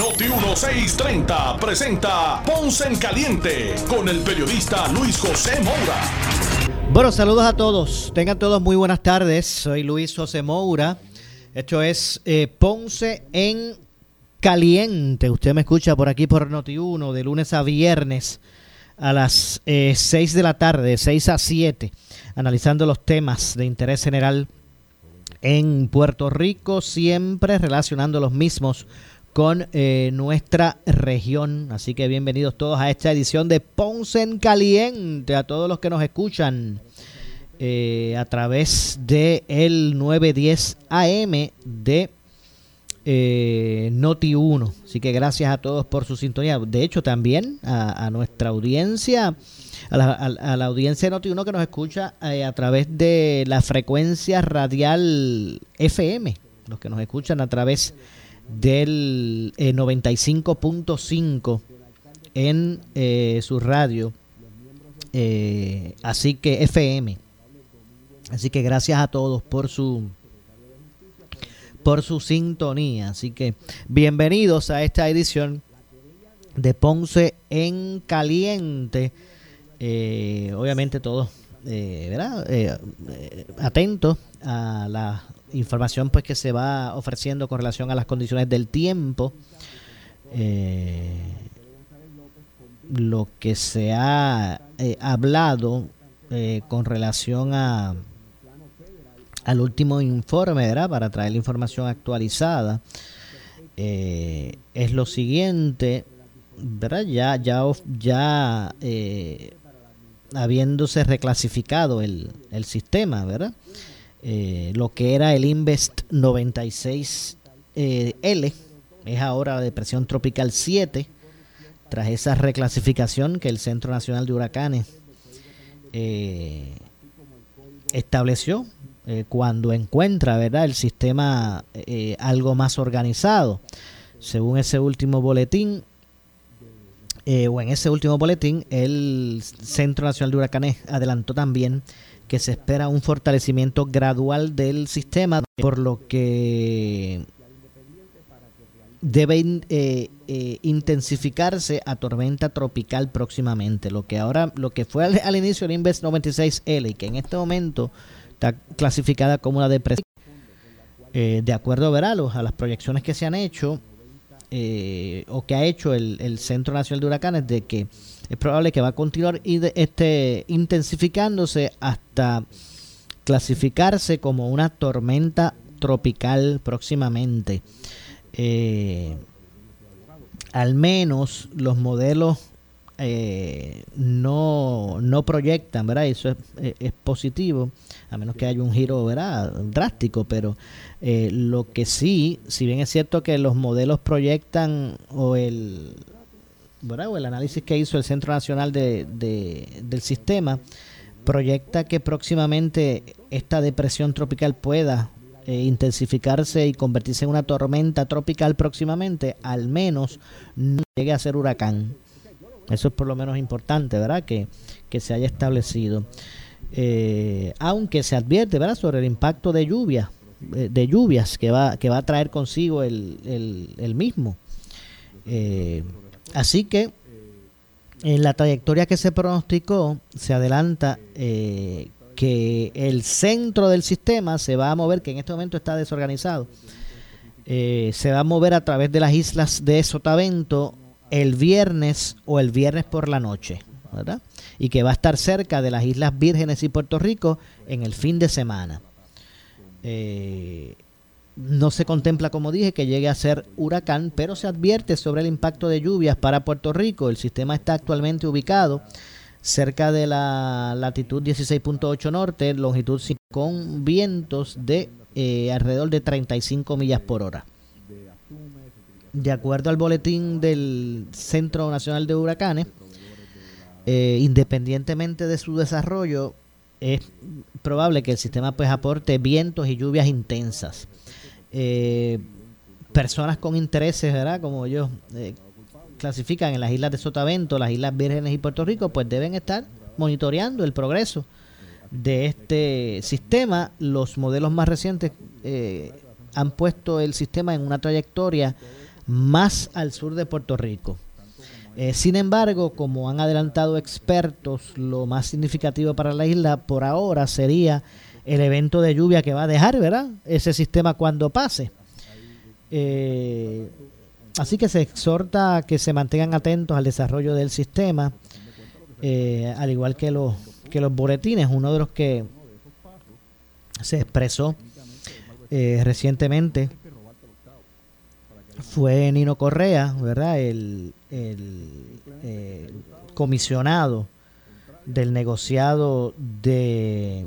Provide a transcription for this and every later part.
Noti 1630 presenta Ponce en Caliente con el periodista Luis José Moura. Bueno, saludos a todos. Tengan todos muy buenas tardes. Soy Luis José Moura. Esto es eh, Ponce en Caliente. Usted me escucha por aquí por Noti 1 de lunes a viernes a las 6 eh, de la tarde, 6 a 7, analizando los temas de interés general en Puerto Rico, siempre relacionando los mismos con eh, nuestra región. Así que bienvenidos todos a esta edición de Ponce en Caliente, a todos los que nos escuchan eh, a través de el 910 AM de eh, Noti 1. Así que gracias a todos por su sintonía. De hecho, también a, nuestra audiencia, a la, audiencia de Noti 1 que nos escucha eh, a través de la frecuencia radial FM, los que nos escuchan a través del 95.5 eh, en su radio. así que FM. Así que gracias a todos por su por su sintonía. Así que bienvenidos a esta edición de Ponce en Caliente. Eh, obviamente todos, eh, ¿verdad? Eh, atentos a la información pues que se va ofreciendo con relación a las condiciones del tiempo. lo que se ha hablado con relación a al último informe, ¿verdad? Para traer la información actualizada. Eh, es lo siguiente, ¿verdad? Ya, ya, ya eh, habiéndose reclasificado el, el sistema, ¿verdad? Eh, lo que era el Invest 96L es ahora depresión tropical 7 tras esa reclasificación que el Centro Nacional de Huracanes estableció eh, cuando encuentra verdad el sistema eh, algo más organizado. Según ese último boletín eh, o en ese último boletín el Centro Nacional de Huracanes adelantó también que se espera un fortalecimiento gradual del sistema por lo que debe intensificarse a tormenta tropical próximamente. Lo que ahora, lo que fue al, al inicio el Inves 96L y que en este momento está clasificada como una depresión. Eh, de acuerdo a las proyecciones que se han hecho eh, o que ha hecho el, Centro Nacional de Huracanes, de que es probable que va a continuar y este, intensificándose hasta clasificarse como una tormenta tropical próximamente. Eh, al menos los modelos eh, no, no proyectan, ¿verdad? Eso es, eh, es, positivo, a menos que haya un giro, ¿verdad? Drástico, pero eh, lo que sí, si bien es cierto que los modelos proyectan o el, ¿verdad? O el análisis que hizo el Centro Nacional de, del Sistema, proyecta que próximamente esta depresión tropical pueda intensificarse y convertirse en una tormenta tropical próximamente, al menos no llegue a ser huracán. Eso es por lo menos importante, ¿verdad? Que, se haya establecido. Eh, aunque se advierte, ¿verdad? Sobre el impacto de lluvia, eh, de lluvias que va, que va a traer consigo el, mismo. Eh, así que en la trayectoria que se pronosticó, se adelanta que el centro del sistema se va a mover, que en este momento está desorganizado, se va a mover a través de las islas de Sotavento el viernes o el viernes por la noche, ¿verdad? Y que va a estar cerca de las Islas Vírgenes y Puerto Rico en el fin de semana. Eh, no se contempla, como dije, que llegue a ser huracán, pero se advierte sobre el impacto de lluvias para Puerto Rico. El sistema está actualmente ubicado cerca de la latitud 16.8 norte, longitud 5, con vientos de eh, alrededor de 35 millas por hora de acuerdo al boletín del Centro Nacional de Huracanes, eh, independientemente de su desarrollo, es probable que el sistema pues aporte vientos y lluvias intensas. Eh, personas con intereses, ¿verdad? Como ellos eh, clasifican en las islas de Sotavento, las Islas Vírgenes y Puerto Rico, pues deben estar monitoreando el progreso de este sistema. Los modelos más recientes eh, han puesto el sistema en una trayectoria más al sur de Puerto Rico. Eh, sin embargo, como han adelantado expertos, lo más significativo para la isla por ahora sería el evento de lluvia que va a dejar, ¿verdad? Ese sistema cuando pase. Eh, así que se exhorta a que se mantengan atentos al desarrollo del sistema, eh, al igual que los, que los boletines. Uno de los que se expresó recientemente fue Nino Correa, ¿verdad? El, el comisionado del negociado de,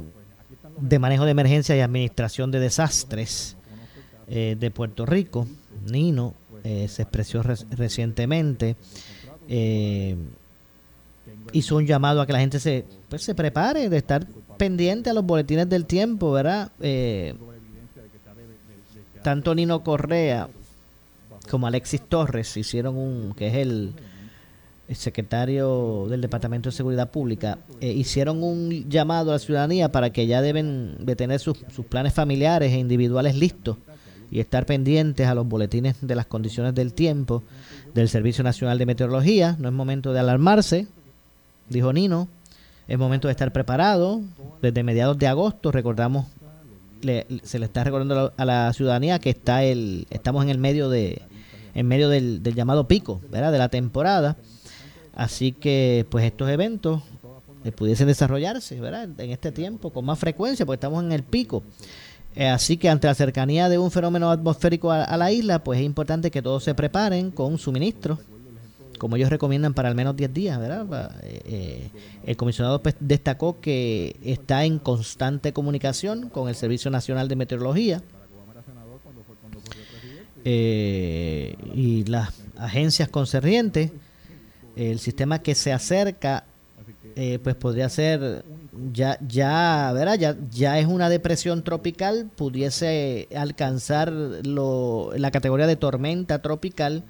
de, manejo de emergencia y administración de desastres eh, de Puerto Rico, Nino, eh, se expresó recientemente, eh, hizo un llamado a que la gente se, pues, se prepare de estar pendiente a los boletines del tiempo, ¿verdad? tanto Nino Correa como Alexis Torres hicieron un, que es el, secretario del Departamento de Seguridad Pública, eh, hicieron un llamado a la ciudadanía para que ya deben de tener sus, sus planes familiares e individuales listos y estar pendientes a los boletines de las condiciones del tiempo del Servicio Nacional de Meteorología. No es momento de alarmarse, dijo Nino. Es momento de estar preparado. Desde mediados de agosto, recordamos, se le está recordando a la ciudadanía que está el, estamos en el medio de, en medio del, llamado pico, ¿verdad? De la temporada. Así que, pues estos eventos eh, pudiesen desarrollarse, ¿verdad? En este tiempo con más frecuencia, porque estamos en el pico. Eh, así que ante la cercanía de un fenómeno atmosférico a, la isla, pues es importante que todos se preparen con suministros, como ellos recomiendan para al menos 10 días, ¿verdad? Eh, el comisionado pues, destacó que está en constante comunicación con el Servicio Nacional de Meteorología eh, y las agencias concernientes, el sistema que se acerca, eh, pues podría ser ya ya ¿verdad? ya ya es una depresión tropical pudiese alcanzar lo, la categoría de tormenta tropical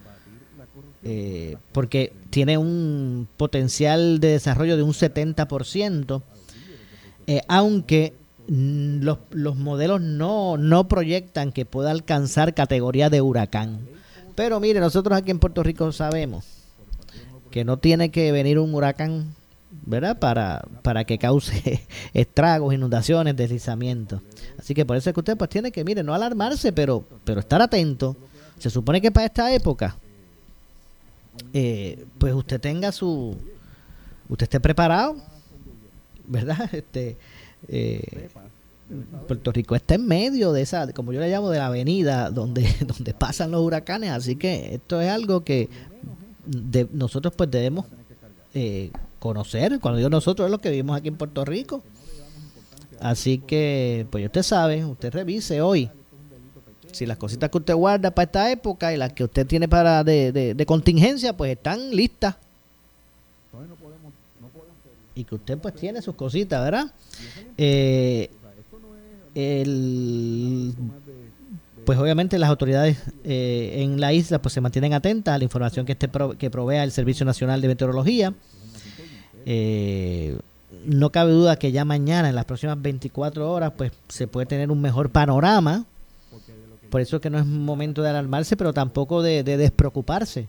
eh, porque tiene un potencial de desarrollo de un 70% eh, aunque los, los modelos no, no proyectan que pueda alcanzar categoría de huracán. Pero mire, nosotros aquí en Puerto Rico sabemos que no tiene que venir un huracán, ¿verdad? Para, para que cause estragos, inundaciones, deslizamientos. Así que por eso es que usted pues tiene que, mire, no alarmarse, pero, pero estar atento. Se supone que para esta época, eh, pues usted tenga su, usted esté preparado, ¿verdad? Este, eh, Puerto Rico está en medio de esa, como yo le llamo, de la avenida donde, donde pasan los huracanes, así que esto es algo que nosotros pues debemos eh, conocer, cuando digo nosotros es lo que vivimos aquí en Puerto Rico. Así que, pues usted sabe, usted revise hoy si las cositas que usted guarda para esta época y las que usted tiene para de, de contingencia, pues están listas y que usted pues tiene sus cositas, ¿verdad? Eh, pues obviamente las autoridades eh, en la isla pues se mantienen atentas a la información que este que provea el Servicio Nacional de Meteorología. Eh, no cabe duda que ya mañana, en las próximas 24 horas, pues se puede tener un mejor panorama. Por eso que no es momento de alarmarse, pero tampoco de despreocuparse.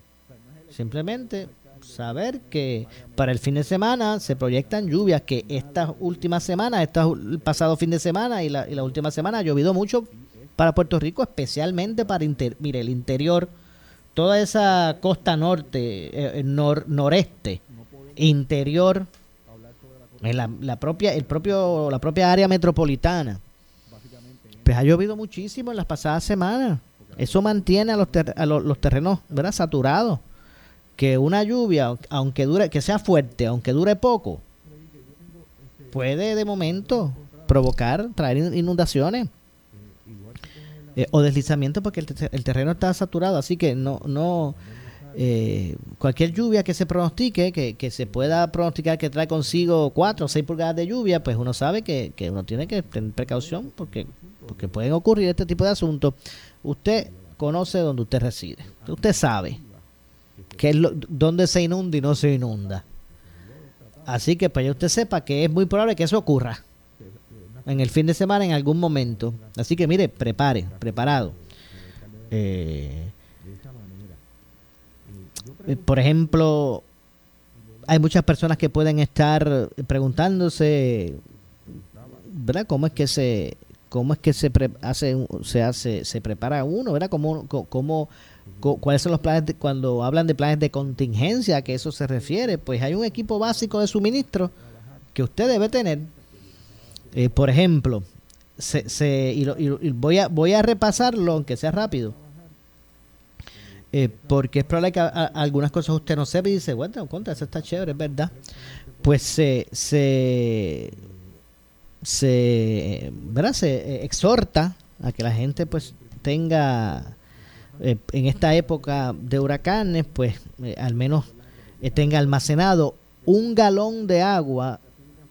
Simplemente saber que para el fin de semana se proyectan lluvias, que estas últimas semanas, este pasado fin de semana y la, última semana ha llovido mucho para Puerto Rico, especialmente para mire, el interior, toda esa costa norte, eh, noreste, interior, en la, la, propia, el propio, la propia área metropolitana. Pues ha llovido muchísimo en las pasadas semanas. Eso mantiene a los, a los, terrenos ¿verdad? saturados que una lluvia, aunque dure, que sea fuerte, aunque dure poco, puede de momento provocar, traer inundaciones eh, o deslizamientos porque el, terreno está saturado, así que no, no, eh, cualquier lluvia que se pronostique, que, que, se pueda pronosticar que trae consigo 4 o 6 pulgadas de lluvia, pues uno sabe que, que uno tiene que tener precaución porque, porque pueden ocurrir este tipo de asuntos. Usted conoce donde usted reside. Usted sabe que es lo, dónde se inunda y no se inunda. Así que para que usted sepa que es muy probable que eso ocurra en el fin de semana en algún momento. Así que mire, prepare, preparado. Eh, eh, por ejemplo, hay muchas personas que pueden estar preguntándose, ¿verdad? ¿Cómo es que se cómo es que se hace se hace se prepara uno, ¿verdad? ¿Cómo, cómo, cuáles son los planes de, cuando hablan de planes de contingencia, a qué eso se refiere? Pues hay un equipo básico de suministro que usted debe tener. Eh, por ejemplo, se, se y, y voy a voy a repasarlo aunque sea rápido eh, porque es probable que algunas cosas usted no sepa y dice, bueno, contra, eso está chévere, es verdad. Pues se, se, se, ¿verdad? se eh, exhorta a que la gente pues tenga eh, en esta época de huracanes, pues al menos tenga almacenado un galón de agua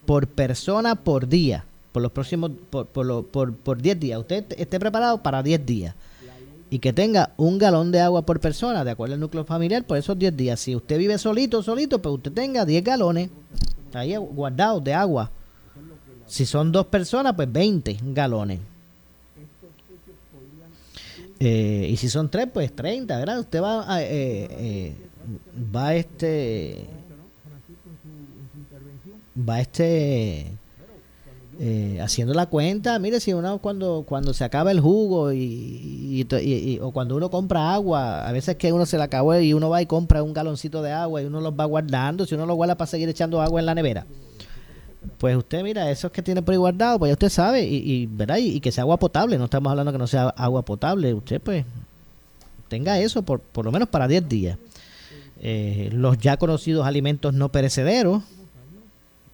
por persona por día, por los próximos, por, por, por, por 10 días. Usted esté preparado para 10 días y que tenga un galón de agua por persona, de acuerdo al núcleo familiar, por esos 10 días. Si usted vive solito, solito, pues usted tenga 10 galones ahí guardados de agua. Si son dos personas, pues 20 galones. Eh, y si son tres, pues 30, ¿verdad? Usted va a, eh, eh, va este va este eh, haciendo la cuenta, mire si uno cuando cuando se acaba el jugo y, o cuando uno compra agua, a veces que uno se la acabó y uno va y compra un galoncito de agua y uno los va guardando, si uno lo guarda para seguir echando agua en la nevera. Pues usted mira, esos que tiene por ahí guardado, pues usted sabe y, y ¿verdad? Y, que sea agua potable, no estamos hablando que no sea agua potable, usted pues tenga eso por, por lo menos para 10 días. Eh, los ya conocidos alimentos no perecederos,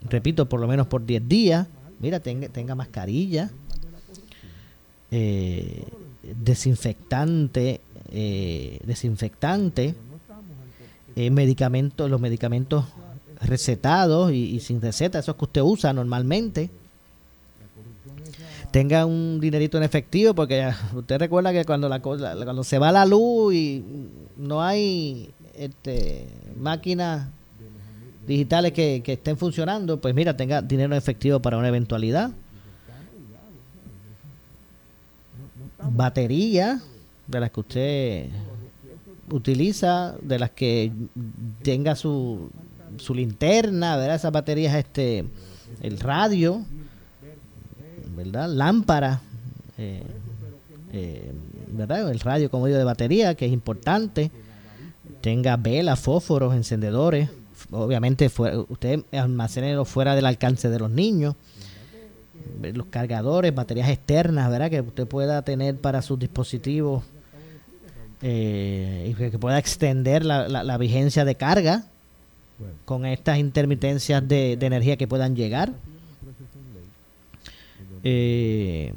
repito, por lo menos por 10 días Mira, tenga, tenga mascarilla, eh, desinfectante, eh, desinfectante, eh, medicamentos, los medicamentos recetados y, sin receta, esos que usted usa normalmente. Tenga un dinerito en efectivo, porque usted recuerda que cuando la, cuando se va la luz y no hay este, máquinas digitales que, estén funcionando, pues mira, tenga dinero efectivo para una eventualidad. Batería de las que usted utiliza, de las que tenga su, su linterna, ¿verdad? Esas baterías, este, el radio, ¿verdad? Lámpara, eh, eh, ¿verdad? El radio como medio de batería, que es importante. Tenga velas, fósforos, encendedores obviamente usted almacene fuera del alcance de los niños los cargadores, baterías externas, ¿verdad? Que usted pueda tener para sus dispositivos eh, y que pueda extender la, la, vigencia de carga con estas intermitencias de, energía que puedan llegar. Eh,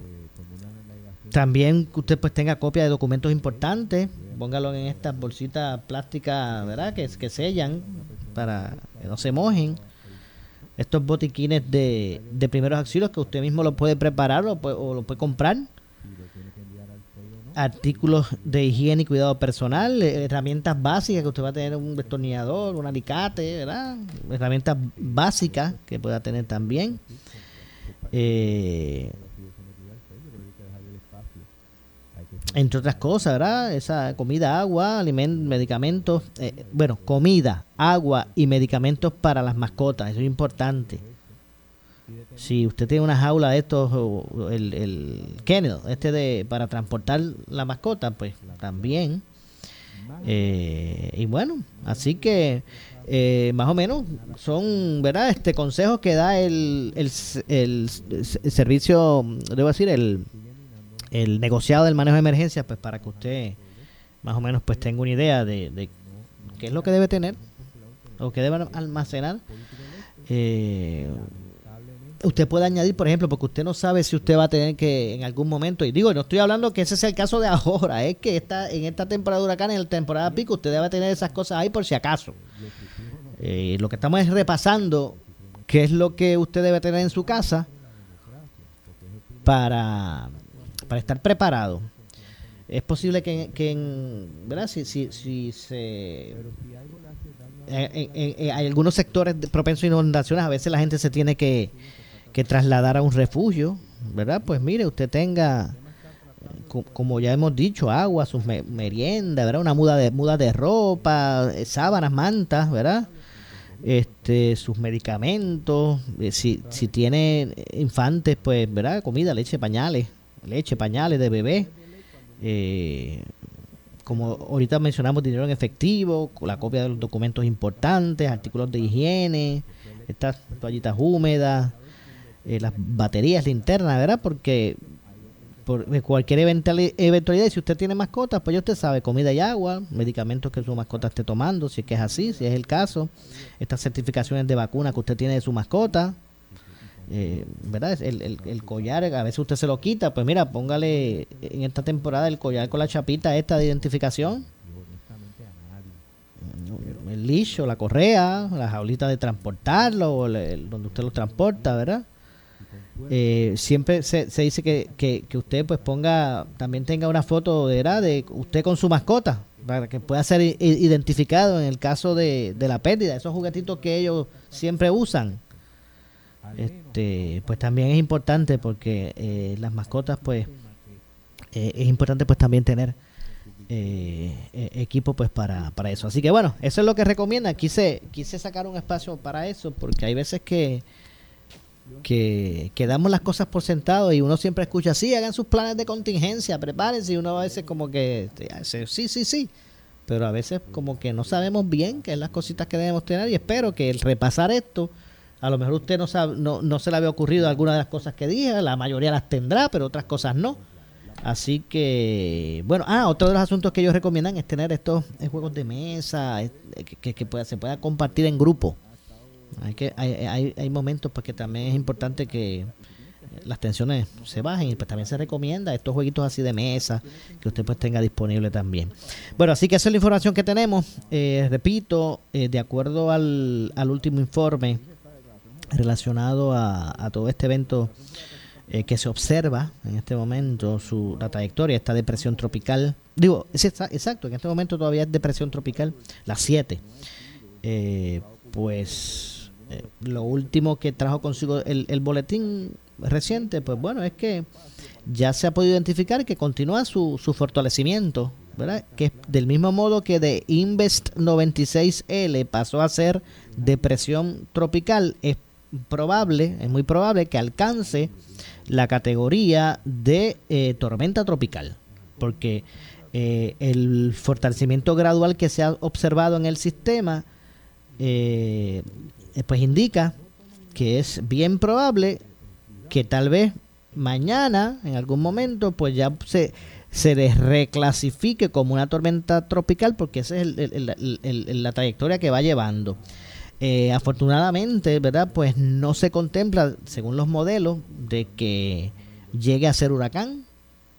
también que usted pues tenga copia de documentos importantes, póngalo en estas bolsitas plásticas, ¿verdad? Que, que sellan para que no se mojen. Estos botiquines de, de primeros auxilios que usted mismo lo puede preparar o, o lo puede comprar. Artículos de higiene y cuidado personal, eh, herramientas básicas que usted va a tener un destornillador, un alicate, ¿verdad? Herramientas básicas que pueda tener también. Eh, entre otras cosas, ¿verdad? Esa comida, agua, alimentos, medicamentos, eh, bueno, comida, agua y medicamentos para las mascotas, eso es importante. Si usted tiene una jaula de estos, el, el kennel, este de para transportar la mascota, pues también. Eh, y bueno, así que eh, más o menos son, ¿verdad? Este consejos que da el, el, el servicio, debo decir, el el negociado del manejo de emergencias, pues para que usted más o menos pues tenga una idea de, qué es lo que debe tener o qué debe almacenar. Eh, usted puede añadir, por ejemplo, porque usted no sabe si usted va a tener que en algún momento, y digo, no estoy hablando que ese sea el caso de ahora, es que esta, en esta temporada de huracán, en la temporada pico, usted debe tener esas cosas ahí por si acaso. Eh, lo que estamos es repasando qué es lo que usted debe tener en su casa para, para estar preparado. Es posible que, que en, ¿verdad? Si, si, si se hay algunos sectores propensos a inundaciones, a veces la gente se tiene que, trasladar a un refugio, ¿verdad? Pues mire, usted tenga, como ya hemos dicho, agua, sus meriendas, ¿verdad? Una muda de, muda de ropa, eh, sábanas, mantas, ¿verdad? Este, sus medicamentos, eh, si, si tiene infantes, pues, ¿verdad? Comida, leche, pañales, leche, pañales de bebé, eh, como ahorita mencionamos, dinero en efectivo, la copia de los documentos importantes, artículos de higiene, estas toallitas húmedas, eh, las baterías linternas, ¿verdad? Porque por cualquier eventualidad, si usted tiene mascotas, pues ya usted sabe, comida y agua, medicamentos que su mascota esté tomando, si es que es así, si es el caso, estas certificaciones de vacuna que usted tiene de su mascota, eh, ¿verdad? El, el, el, collar, a veces usted se lo quita, pues mira, póngale en esta temporada el collar con la chapita esta de identificación. El licho, la correa, la jaulita de transportarlo, donde usted lo transporta, ¿verdad? Eh, siempre se, se dice que, que, usted pues ponga, también tenga una foto de, de usted con su mascota, para que pueda ser identificado en el caso de, de la pérdida, esos juguetitos que ellos siempre usan. Este pues también es importante porque eh, las mascotas pues eh, es importante pues también tener eh, equipo pues para, para eso. Así que bueno eso es lo que recomienda. Quise quise sacar un espacio para eso porque hay veces que que, que damos las cosas por sentado y uno siempre escucha sí hagan sus planes de contingencia prepárense y uno a veces como que sí sí sí pero a veces como que no sabemos bien qué es las cositas que debemos tener y espero que el repasar esto a lo mejor usted no, sabe, no, no se le había ocurrido alguna de las cosas que dije, la mayoría las tendrá, pero otras cosas no. Así que, bueno, ah, otro de los asuntos que ellos recomiendan es tener estos juegos de mesa, que, que, pueda, se pueda compartir en grupo. Hay, que, hay, hay, hay momentos pues que también es importante que las tensiones se bajen y pues también se recomienda estos jueguitos así de mesa que usted pues tenga disponible también. Bueno, así que esa es la información que tenemos. Eh, repito, eh, de acuerdo al, al último informe relacionado a, todo este evento eh, que se observa en este momento, su, la trayectoria, esta depresión tropical. Digo, es exacto, en este momento todavía es depresión tropical, la 7. Eh, pues eh, lo último que trajo consigo el, boletín reciente, pues bueno, es que ya se ha podido identificar que continúa su, su fortalecimiento, ¿verdad? Que del mismo modo que de Invest 96L pasó a ser depresión tropical, es probable, es muy probable que alcance la categoría de eh, tormenta tropical, porque eh, el fortalecimiento gradual que se ha observado en el sistema, eh, pues indica que es bien probable que tal vez mañana, en algún momento, pues ya se, se les reclasifique como una tormenta tropical, porque esa es la trayectoria que va llevando. Eh, afortunadamente, ¿verdad? Pues no se contempla, según los modelos, de que llegue a ser huracán.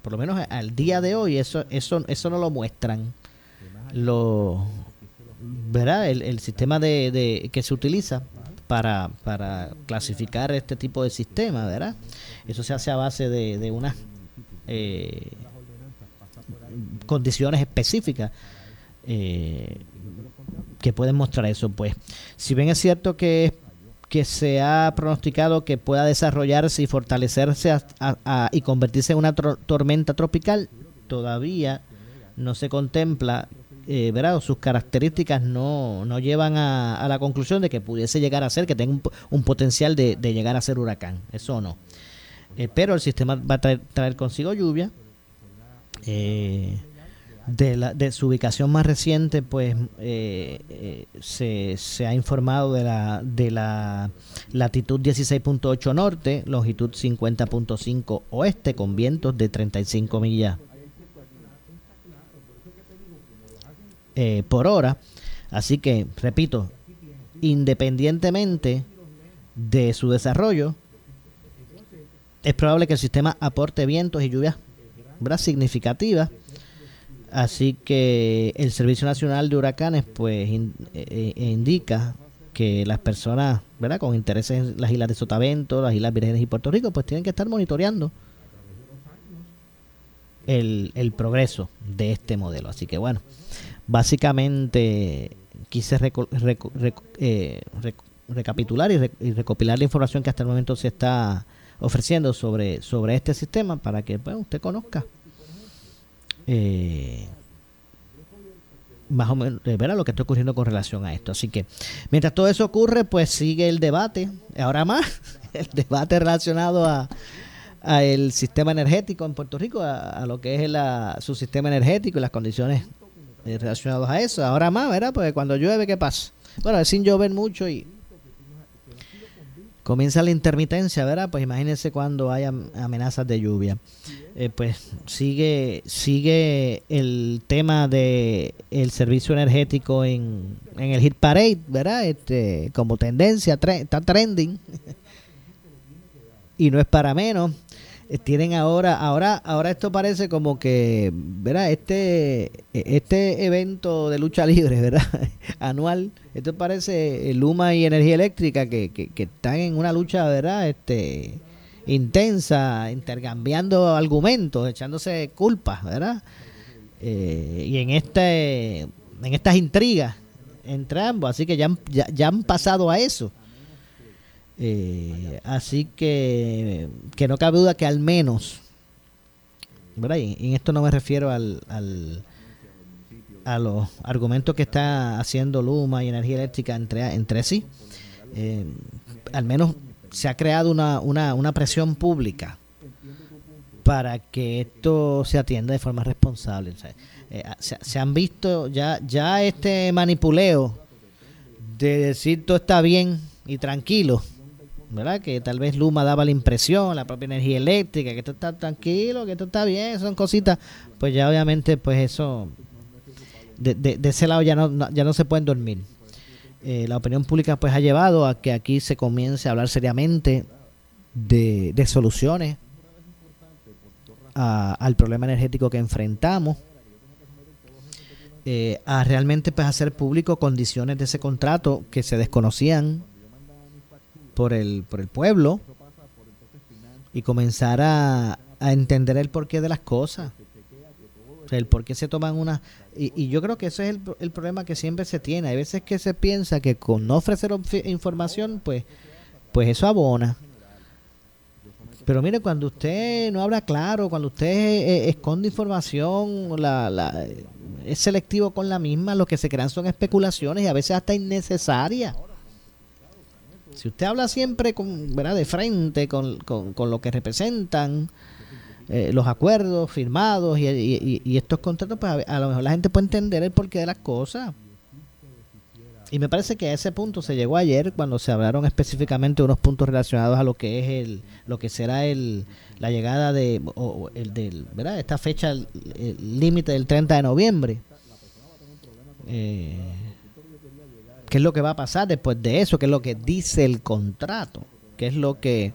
Por lo menos al día de hoy, eso, eso, eso no lo muestran. Lo, ¿verdad? El, sistema de, que se utiliza para, para clasificar este tipo de sistema, ¿verdad? Eso se hace a base de, de unas eh, condiciones específicas. Eh, que pueden mostrar eso. Pues, si bien es cierto que, que se ha pronosticado que pueda desarrollarse y fortalecerse y convertirse en una tormenta tropical, todavía no se contempla, eh, ¿verdad? sus características no, no llevan a, la conclusión de que pudiese llegar a ser, que tenga un, potencial de, llegar a ser huracán. Eso no. Eh, pero el sistema va a traer, consigo lluvia. Eh, de, la, de su ubicación más reciente, pues eh, eh, se, se, ha informado de la, de la latitud 16.8 norte, longitud 50.5 oeste, con vientos de 35 millas eh, por hora. Así que, repito, independientemente de su desarrollo, es probable que el sistema aporte vientos y lluvias significativas. Así que el Servicio Nacional de Huracanes pues eh, eh, indica que las personas, ¿verdad? Con intereses en las islas de Sotavento, las Islas Vírgenes y Puerto Rico, pues tienen que estar monitoreando el, el progreso de este modelo. Así que bueno, básicamente quise eh, recapitular y, recopilar la información que hasta el momento se está ofreciendo sobre, sobre este sistema para que pues, usted conozca. Eh, más o menos eh, lo que está ocurriendo con relación a esto. Así que mientras todo eso ocurre, pues sigue el debate, ahora más, el debate relacionado a, a el sistema energético en Puerto Rico, a, lo que es la, su sistema energético y las condiciones eh, relacionadas a eso. Ahora más, ¿verdad? Porque cuando llueve, ¿qué pasa? Bueno, es sin llover mucho y comienza la intermitencia, ¿verdad? Pues imagínense cuando haya amenazas de lluvia. Eh, pues sigue sigue el tema de el servicio energético en, en el hit parade, ¿verdad? Este como tendencia, está trending. y no es para menos. Eh, tienen ahora, ahora, ahora esto parece como que, ¿verdad? Este, este evento de lucha libre, ¿verdad? Anual, esto parece Luma y Energía Eléctrica que, que, que están en una lucha, ¿verdad? Este, intensa, intercambiando argumentos, echándose culpas, ¿verdad? Eh, y en este, en estas intrigas entre ambos, así que ya, ya, ya han pasado a eso. Eh, así que, que no cabe duda que al menos. Y en esto no me refiero al, al, a los argumentos que está haciendo Luma y Energía Eléctrica entre, entre sí. Eh, al menos se ha creado una, una, una presión pública para que esto se atienda de forma responsable. Eh, se, se, han visto ya, ya este manipuleo de decir todo está bien y tranquilo Que tal vez Luma daba la impresión, la propia energía eléctrica, que esto está tranquilo, que esto está bien, son cositas, pues ya obviamente pues eso, de, ese lado ya no, ya no se pueden dormir. Eh, la opinión pública pues ha llevado a que aquí se comience a hablar seriamente de, de soluciones al problema energético que enfrentamos. Eh, a realmente pues hacer público condiciones de ese contrato que se desconocían por el, por el pueblo y comenzar a, a entender el porqué de las cosas. el por qué se toman unas... Y, yo creo que ese es el, el, problema que siempre se tiene. Hay veces que se piensa que con no ofrecer información, pues, pues eso abona. Pero mire, cuando usted no habla claro, cuando usted eh, esconde información, la, la, es selectivo con la misma, lo que se crean son especulaciones y a veces hasta innecesarias. Si usted habla siempre con, ¿verdad? de frente con, con, lo que representan eh, los acuerdos firmados y, estos contratos, pues a, lo mejor la gente puede entender el porqué de las cosas. Y me parece que a ese punto se llegó ayer cuando se hablaron específicamente unos puntos relacionados a lo que es el lo que será el la llegada de o, el del, ¿verdad? Esta fecha límite del 30 de noviembre. Eh, qué es lo que va a pasar después de eso, qué es lo que dice el contrato, qué es lo que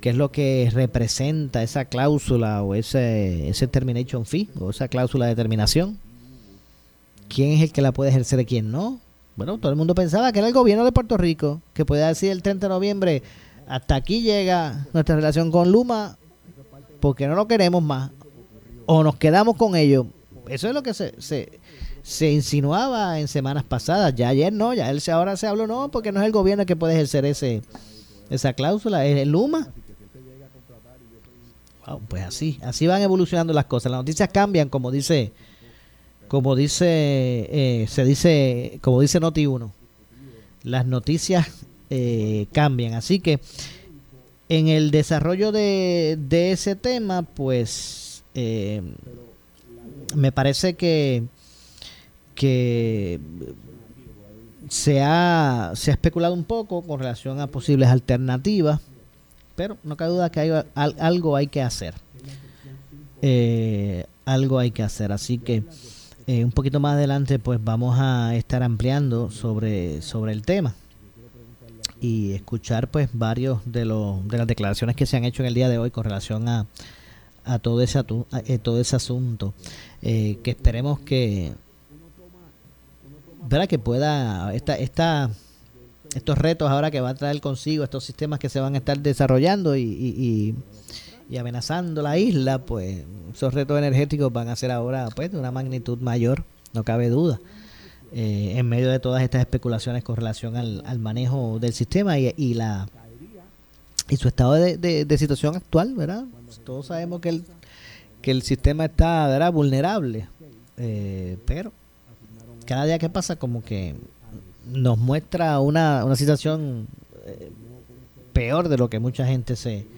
qué es lo que representa esa cláusula o ese ese termination fee o esa cláusula de terminación. ¿Quién es el que la puede ejercer y quién no? Bueno, todo el mundo pensaba que era el gobierno de Puerto Rico que podía decir el 30 de noviembre hasta aquí llega nuestra relación con Luma porque no lo queremos más o nos quedamos con ellos. Eso es lo que se, se se insinuaba en semanas pasadas, ya ayer no, ya él se, ahora se habló no, porque no es el gobierno que puede ejercer ese esa cláusula, es el Luma. pues así, así van evolucionando las cosas. Las noticias cambian, como dice, como dice, eh, se dice, como dice Noti 1. Las noticias eh, cambian, así que en el desarrollo de, de ese tema, pues eh, me parece que que se ha, se ha especulado un poco con relación a posibles alternativas, pero no cabe duda que hay, algo hay que hacer. Eh, algo hay que hacer, así que eh, un poquito más adelante pues vamos a estar ampliando sobre, sobre el tema. y escuchar pues varios de los de las declaraciones que se han hecho en el día de hoy con relación a, a todo ese eh, todo ese asunto eh, que esperemos que ¿verdad? que pueda esta esta estos retos ahora que va a traer consigo estos sistemas que se van a estar desarrollando y, y, amenazando la isla pues esos retos energéticos van a ser ahora pues de una magnitud mayor no cabe duda eh, en medio de todas estas especulaciones con relación al, al manejo del sistema y, y la y su estado de, de, situación actual, ¿verdad? Todos sabemos que el, que el sistema está ¿verdad? vulnerable, eh, pero cada día que pasa como que nos muestra una, una situación eh, peor de lo que mucha gente se,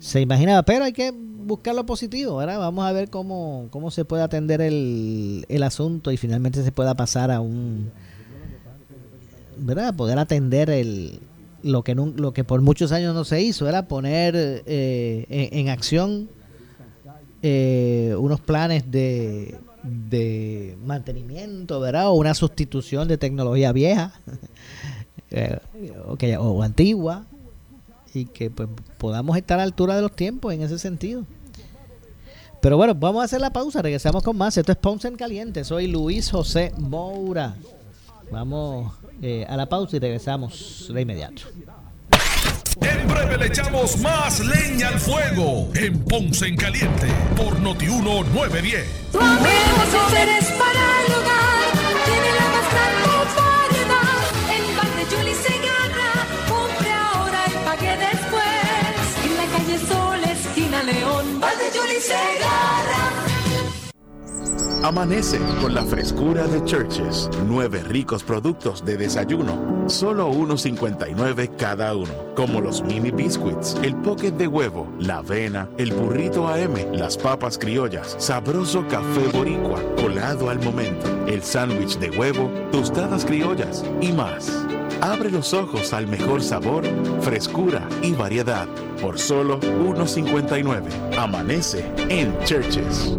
se imaginaba, pero hay que buscar lo positivo, ¿verdad? Vamos a ver cómo, cómo se puede atender el, el asunto y finalmente se pueda pasar a un, ¿verdad? Poder atender el, lo que lo que por muchos años no se hizo era poner eh, en, acción eh, unos planes de, de mantenimiento, ¿verdad? O una sustitución de tecnología vieja eh, o antigua y que pues, podamos estar a la altura de los tiempos en ese sentido. Pero bueno, vamos a hacer la pausa, regresamos con más. Esto es Ponce en Caliente, soy Luis José Moura. Vamos eh, a la pausa y regresamos de inmediato. En breve le echamos más leña al fuego en Ponce en Caliente por Notiuno 910. Tu amigo es para el hogar, tiene la más variedad. En bar de Julie Segarra, compre ahora y pague después. En la calle Sol, esquina León, bar de Julie Segarra. Amanece con la frescura de Churches. Nueve ricos productos de desayuno. Solo 1.59 cada uno. Como los mini biscuits, el pocket de huevo, la avena, el burrito AM, las papas criollas, sabroso café boricua, colado al momento, el sándwich de huevo, tostadas criollas y más. Abre los ojos al mejor sabor, frescura y variedad por solo 1.59. Amanece en Churches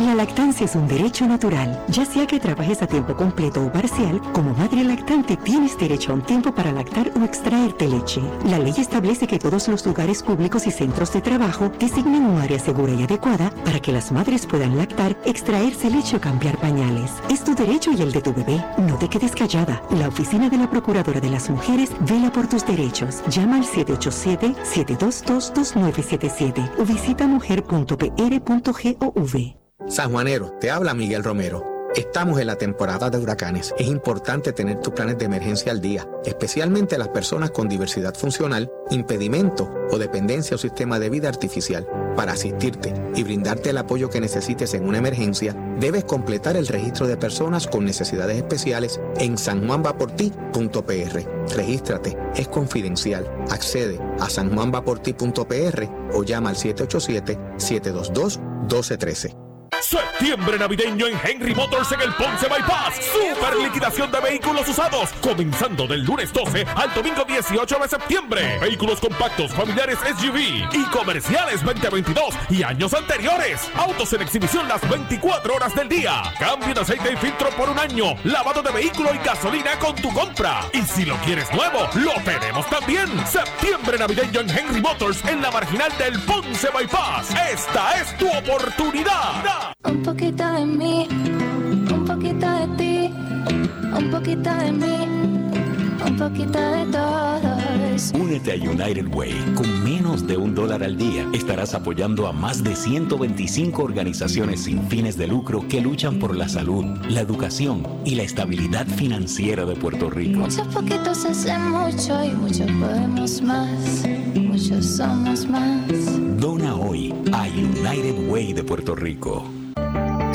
La lactancia es un derecho natural. Ya sea que trabajes a tiempo completo o parcial, como madre lactante tienes derecho a un tiempo para lactar o extraerte leche. La ley establece que todos los lugares públicos y centros de trabajo designen un área segura y adecuada para que las madres puedan lactar, extraerse leche o cambiar pañales. Es tu derecho y el de tu bebé. No te quedes callada. La oficina de la Procuradora de las Mujeres vela por tus derechos. Llama al 787-722-2977 o visita mujer.pr.gov. San Juanero, te habla Miguel Romero. Estamos en la temporada de huracanes. Es importante tener tus planes de emergencia al día, especialmente las personas con diversidad funcional, impedimento o dependencia o sistema de vida artificial. Para asistirte y brindarte el apoyo que necesites en una emergencia, debes completar el registro de personas con necesidades especiales en sanjuanvaporti.pr. Regístrate, es confidencial. Accede a sanjuanvaporti.pr o llama al 787 722 1213. Septiembre navideño en Henry Motors en el Ponce Bypass. Super liquidación de vehículos usados. Comenzando del lunes 12 al domingo 18 de septiembre. Vehículos compactos, familiares SUV y comerciales 2022 y años anteriores. Autos en exhibición las 24 horas del día. Cambio de aceite y filtro por un año. Lavado de vehículo y gasolina con tu compra. Y si lo quieres nuevo, lo tenemos también. Septiembre navideño en Henry Motors en la marginal del Ponce Bypass. Esta es tu oportunidad. Un poquito de mí, un poquito de ti, un poquito de mí, un poquito de todos. Únete a United Way. Con menos de un dólar al día estarás apoyando a más de 125 organizaciones sin fines de lucro que luchan por la salud, la educación y la estabilidad financiera de Puerto Rico. Muchos poquitos hacen mucho y muchos podemos más. Muchos somos más. Dona hoy a United Way de Puerto Rico.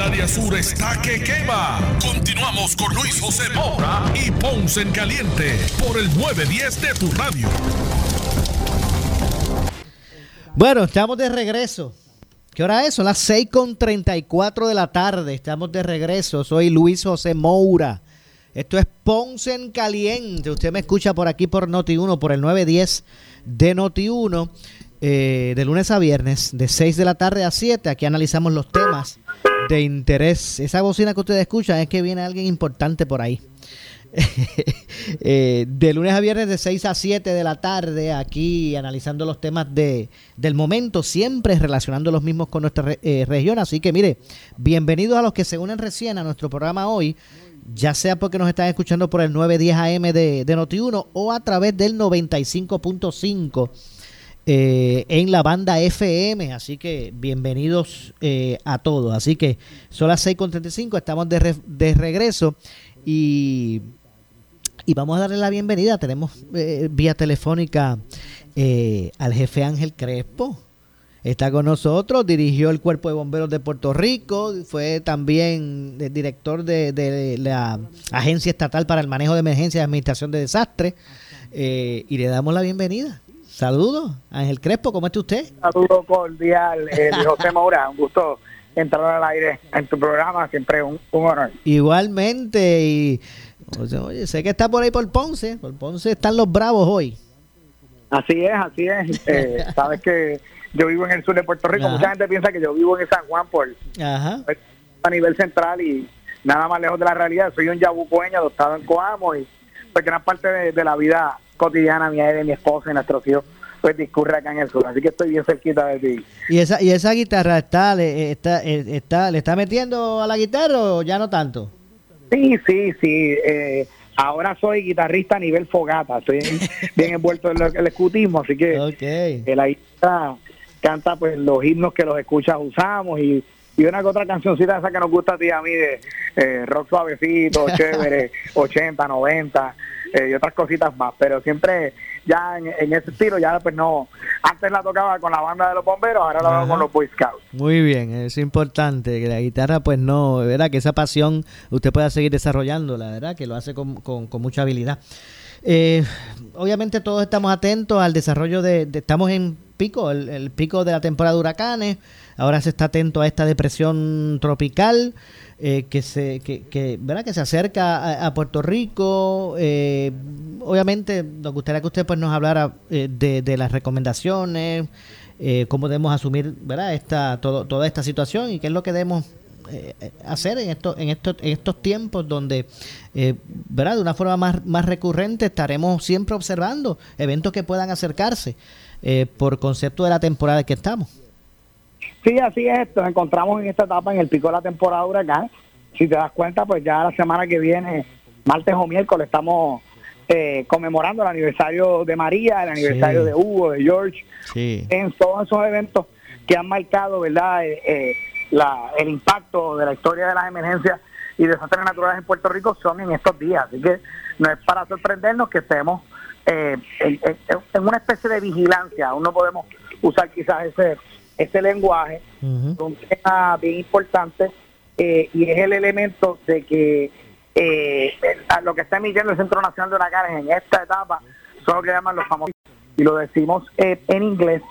El área sur está que quema. Continuamos con Luis José Moura y Ponce en Caliente por el 910 de tu radio. Bueno, estamos de regreso. ¿Qué hora es? Son las 6 con 34 de la tarde. Estamos de regreso. Soy Luis José Moura. Esto es Ponce en Caliente. Usted me escucha por aquí por Noti1, por el 910 de Noti1, eh, de lunes a viernes, de 6 de la tarde a 7. Aquí analizamos los temas de interés. Esa bocina que ustedes escuchan es que viene alguien importante por ahí. eh, de lunes a viernes de 6 a 7 de la tarde, aquí analizando los temas de, del momento, siempre relacionando los mismos con nuestra eh, región. Así que mire, bienvenidos a los que se unen recién a nuestro programa hoy, ya sea porque nos están escuchando por el 910 AM de, de Noti1 o a través del 95.5 eh, en la banda FM. Así que bienvenidos eh, a todos. Así que son las 6.35, estamos de, re, de regreso y, y vamos a darle la bienvenida. Tenemos eh, vía telefónica eh, al jefe Ángel Crespo. Está con nosotros, dirigió el Cuerpo de Bomberos de Puerto Rico, fue también director de, de la Agencia Estatal para el Manejo de Emergencias y Administración de Desastres. Eh, y le damos la bienvenida. Saludos, Ángel Crespo, ¿cómo está usted? Saludo cordial, eh, José Moura, un gusto entrar al aire en tu programa, siempre un, un honor. Igualmente, y oye, sé que está por ahí por Ponce, por Ponce están los bravos hoy. Así es, así es. Eh, Sabes que yo vivo en el sur de Puerto Rico, Ajá. mucha gente piensa que yo vivo en San Juan por Ajá. a nivel central y nada más lejos de la realidad. Soy un yabucoeño adoptado en Coamo y pues gran parte de, de la vida cotidiana mía y de mi esposa y nuestros hijos pues discurre acá en el sur, así que estoy bien cerquita de ti. ¿Y esa, y esa guitarra está, le, está, está, le está metiendo a la guitarra o ya no tanto? Sí, sí, sí. Eh, ahora soy guitarrista a nivel fogata, estoy bien envuelto en el escutismo, así que okay. la guitarra canta pues los himnos que los escuchas usamos y, y una que otra cancioncita esa que nos gusta a ti y a mí de eh, rock suavecito, chévere, 80, 90 eh, y otras cositas más, pero siempre ya en, en, ese estilo, ya pues no, antes la tocaba con la banda de los bomberos, ahora la hago con los Boy Scouts. Muy bien, es importante que la guitarra pues no, verdad que esa pasión usted pueda seguir desarrollando, la verdad que lo hace con, con, con mucha habilidad. Eh, obviamente todos estamos atentos al desarrollo de, de estamos en pico, el, el pico de la temporada de huracanes. Ahora se está atento a esta depresión tropical eh, que se que, ¿verdad? que se acerca a, a Puerto Rico. Eh, obviamente, nos gustaría que usted pues nos hablara eh, de, de las recomendaciones, eh, cómo debemos asumir ¿verdad? Esta, todo, toda esta situación y qué es lo que debemos eh, hacer en estos en estos en estos tiempos donde eh, verdad de una forma más, más recurrente estaremos siempre observando eventos que puedan acercarse eh, por concepto de la temporada en que estamos Sí, así es. Nos encontramos en esta etapa en el pico de la temporada huracán. Si te das cuenta, pues ya la semana que viene, martes o miércoles, estamos eh, conmemorando el aniversario de María, el aniversario Sí. de Hugo, de George, sí en todos esos eventos que han marcado, ¿verdad? Eh, eh, la- el impacto de la historia de las emergencias y desastres naturales en Puerto Rico son en estos días. Así que no es para sorprendernos que estemos eh, en, en- en una especie de vigilancia. Aún no podemos usar quizás ese, ese lenguaje. un tema bien importante eh, y es el elemento de que eh, a lo que está emitiendo el Centro Nacional de Huracanes en esta etapa son lo que llaman los famosos, y lo decimos eh, en inglés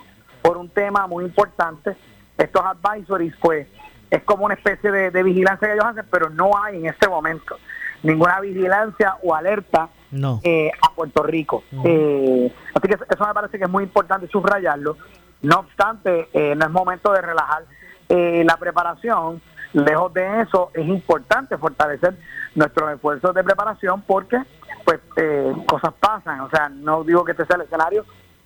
por un tema muy importante. Estos advisories, pues, es como una especie de, de vigilancia que ellos hacen, pero no hay en este momento ninguna vigilancia o alerta no eh, a Puerto Rico. Eh, así que eso me parece que es muy importante subrayarlo. No obstante, eh, no es momento de relajar eh, la preparación. Lejos de eso, es importante fortalecer nuestros esfuerzos de preparación porque pues eh, cosas pasan. O sea, no digo que este sea el escenario,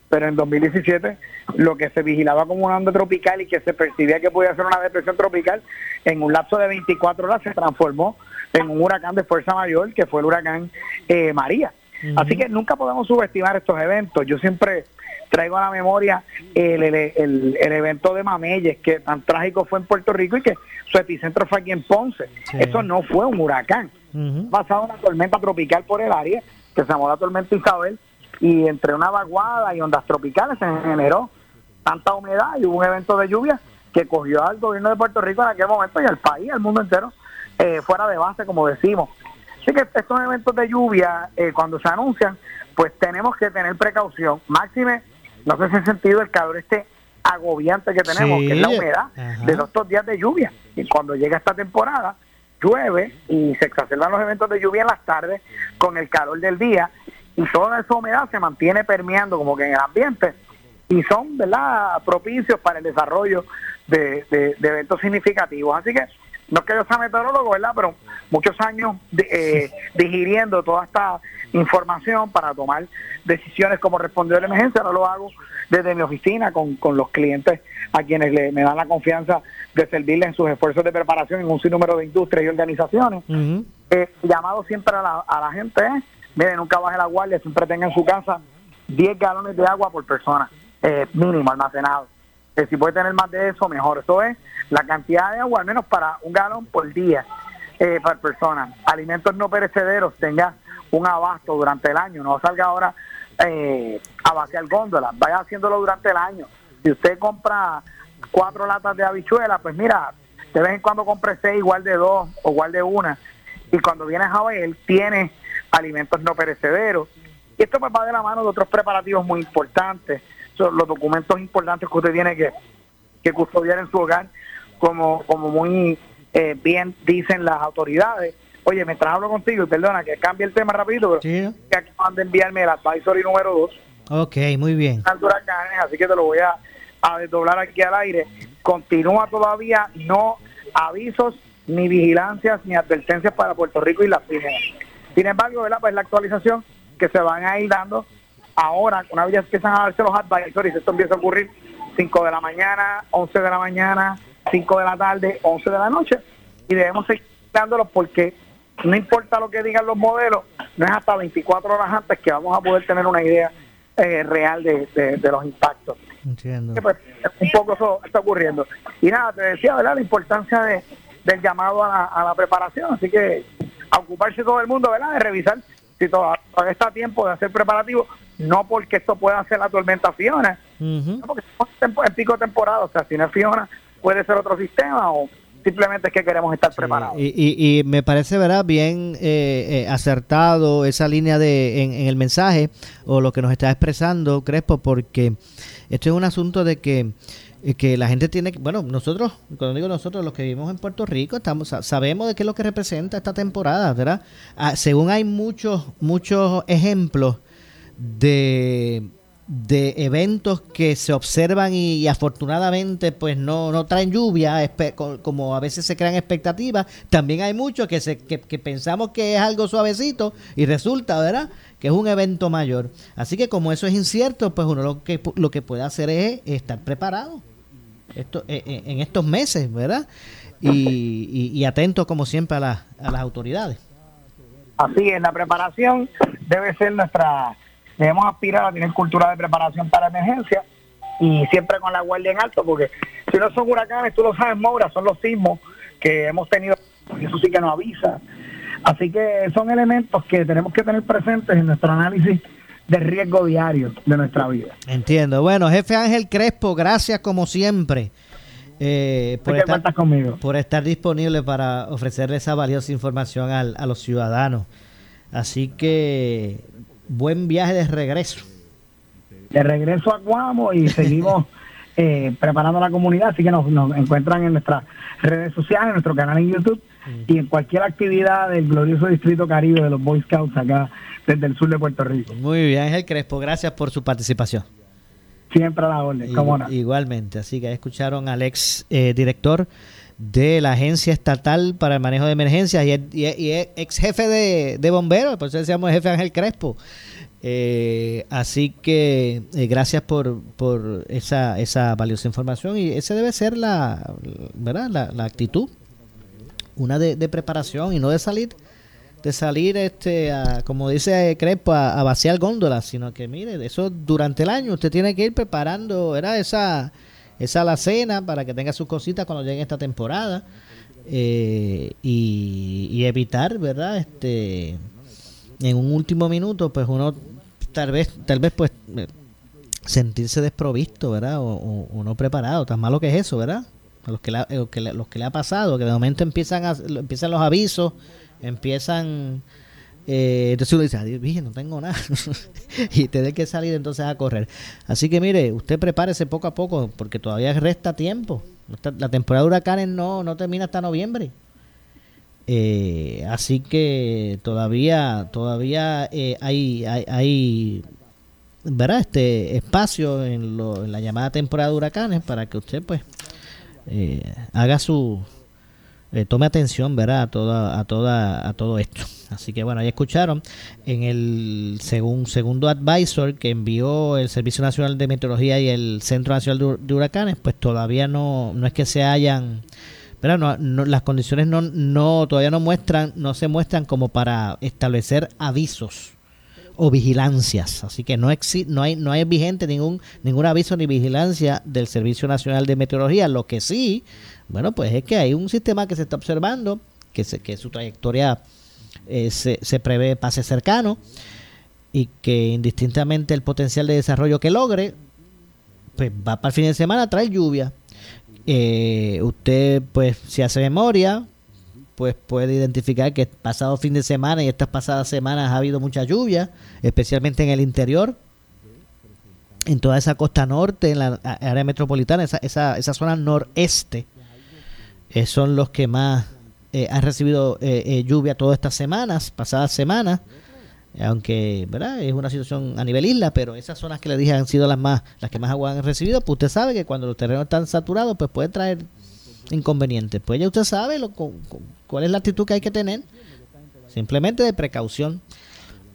pero en 2017 lo que se vigilaba como una onda tropical y que se percibía que podía ser una depresión tropical, en un lapso de 24 horas se transformó en un huracán de fuerza mayor que fue el huracán eh, María. Así que nunca podemos subestimar estos eventos. Yo siempre traigo a la memoria el, el, el- el evento de Mameyes, que tan trágico fue en Puerto Rico y que su epicentro fue aquí en Ponce. Sí. Eso no fue un huracán. Ujú. Pasado una tormenta tropical por el área, que se llamó la tormenta Isabel, y entre una vaguada y ondas tropicales se generó tanta humedad y hubo un evento de lluvia que cogió al gobierno de Puerto Rico en aquel momento y al país, al mundo entero, eh, fuera de base, como decimos. Así que estos eventos de lluvia, eh, cuando se anuncian, pues tenemos que tener precaución. Máxime, no sé si has sentido el calor este agobiante que tenemos, Sí. que es la humedad Ajá. de estos días de lluvia. Y cuando llega esta temporada, llueve y se exacerban los eventos de lluvia en las tardes con el calor del día y toda esa humedad se mantiene permeando como que en el ambiente y son verdad propicios para el desarrollo de, de- de eventos significativos así que no es que yo sea meteorólogo verdad pero muchos años de- eh, digiriendo toda esta información para tomar decisiones como responder a la emergencia ahora lo hago desde mi oficina con, con los clientes a quienes le- me dan la confianza de servirles en sus esfuerzos de preparación en un sinnúmero de industrias y organizaciones. Eh, llamado siempre a la, a la gente es, mire, nunca baje la guardia, siempre tenga en su casa 10 galones de agua por persona, eh, mínimo almacenado. Eh, si puede tener más de eso, mejor. Eso es la cantidad de agua, al menos para un galón por día, eh, por persona. Alimentos no perecederos, tenga un abasto durante el año, no salga ahora eh, a vaciar góndolas, vaya haciéndolo durante el año. Si usted compra cuatro latas de habichuelas, pues mira, de vez en cuando compre seis, igual de dos o igual de una. Y cuando vienes a ver, tiene alimentos no perecederos. Y esto pues va de la mano de otros preparativos muy importantes, los documentos importantes que usted tiene que, que custodiar en su hogar, como, como muy eh, bien dicen las autoridades. Oye, mientras hablo contigo, y perdona que cambie el tema rapidito, pero Sí. que acaban de enviarme el advisory número 2 ok muy bien huracanes, así que te lo voy a, a desdoblar aquí al aire. Continúa todavía no avisos, ni vigilancias, ni advertencias para Puerto Rico y las pymes. Sin embargo, ¿verdad? Pues la actualización que se van a ir dando ahora, una vez ya empiezan a darse los advisories, esto empieza a ocurrir 5 de la mañana, 11 de la mañana, 5 de la tarde, 11 de la noche, y debemos seguir dándolos porque no importa lo que digan los modelos, no es hasta 24 horas antes que vamos a poder tener una idea eh, real de, de- de los impactos. entiendo Que, pues, un poco eso está ocurriendo. Y nada, te decía, ¿verdad? La importancia de, del llamado a la, a la preparación. Así que a ocuparse todo el mundo, ¿verdad? De revisar si todavía está a tiempo de hacer preparativo, no porque esto pueda ser la tormenta Fiona, Ujú. no porque estamos en, pico de temporada, o sea, si no es Fiona, puede ser otro sistema o, simplemente es que queremos estar preparados. Y, y, y me parece, ¿verdad? Bien eh, eh, acertado esa línea de en, en el mensaje o lo que nos está expresando Crespo, porque esto es un asunto de que que la gente tiene que, bueno, nosotros, cuando digo nosotros, los que vivimos en Puerto Rico, estamos sa- sabemos de qué es lo que representa esta temporada, ¿verdad? Ah, según hay muchos muchos ejemplos de de eventos que se observan y, afortunadamente pues no, no traen lluvia como a veces se crean expectativas también hay muchos que, se, que, que pensamos que es algo suavecito y resulta verdad que es un evento mayor. Así que como eso es incierto pues uno lo que lo que puede hacer es estar preparado esto, eh, eh, en estos meses verdad y, y, y atento como siempre a, las a las autoridades Así es, la preparación debe ser nuestra, debemos aspirar a tener cultura de preparación para emergencia y siempre con la guardia en alto, porque si no son huracanes, tú lo sabes, Moura, son los sismos que hemos tenido, eso sí que nos avisa. Así que son elementos que tenemos que tener presentes en nuestro análisis de riesgo diario de nuestra vida. Entiendo. Bueno, jefe Ángel Crespo, gracias como siempre eh, por, ¿De qué estar, conmigo? por estar disponible para ofrecerle esa valiosa información al- a los ciudadanos. Así que buen viaje de regreso. de regreso a Guamo y seguimos eh, preparando la comunidad, así que nos, nos encuentran en nuestras redes sociales, en nuestro canal en YouTube y en cualquier actividad del glorioso Distrito Caribe de los Boy Scouts acá desde el sur de Puerto Rico. Muy bien, Ángel Crespo, gracias por su participación. Siempre a la orden, cómo no. Igualmente, así que ahí escucharon al ex eh, director de la Agencia Estatal para el Manejo de Emergencias y, y el ex jefe de, de bomberos, por eso decíamos jefe Ángel Crespo. Eh, así que eh, gracias por, por esa, esa valiosa información y esa debe ser la, ¿verdad? la, la actitud, una de, preparación y no de salir de salir este a, como dice Crespo a, a vaciar góndolas sino que mire eso durante el año usted tiene que ir preparando ¿verdad? esa esa alacena para que tenga sus cositas cuando llegue esta temporada eh, y, y evitar verdad este en un último minuto pues uno tal vez tal vez pues eh, sentirse desprovisto verdad o, no preparado tan malo que es eso verdad a los que, le ha- eh, que le- los que le ha pasado que de momento empiezan a, empiezan los avisos empiezan eh, entonces uno dice "Adiós, virgen, no tengo nada y tiene que salir entonces a correr. Así que mire usted prepárese poco a poco porque todavía resta tiempo. La temporada de huracanes no no termina hasta noviembre eh, así que todavía todavía eh, hay, hay hay ¿verdad? este espacio en, lo- en la llamada temporada de huracanes para que usted pues eh, haga su eh, tome atención ¿verdad? a toda a toda a todo esto así que bueno ahí escucharon en el segun- segundo advisor que envió el Servicio Nacional de Meteorología y el Centro Nacional de Huracanes pues todavía no no es que se hayan ¿verdad? No, no- las condiciones no, todavía no muestran no se muestran como para establecer avisos o vigilancias. Así que no exi no hay no hay vigente ningún ningún aviso ni vigilancia del Servicio Nacional de Meteorología. Lo que sí, bueno, pues es que hay un sistema que se está observando que se, que su trayectoria eh, se, se prevé pase cercano y que indistintamente el potencial de desarrollo que logre, pues va para el fin de semana a traer lluvia. Eh, usted, pues, si hace memoria, pues puede identificar que pasado fin de semana y estas pasadas semanas ha habido mucha lluvia, especialmente en el interior, en toda esa costa norte, en la área metropolitana, esa, esa, esa zona noreste, eh, son los que más eh, han recibido eh, eh, lluvia todas estas semanas, pasadas semanas, aunque verdad es una situación a nivel isla, pero esas zonas que le dije han sido las más las que más agua han recibido, pues usted sabe que cuando los terrenos están saturados, pues puede traer inconvenientes. Pues ya usted sabe lo, cu- cu- cuál es la actitud que hay que tener, simplemente de precaución.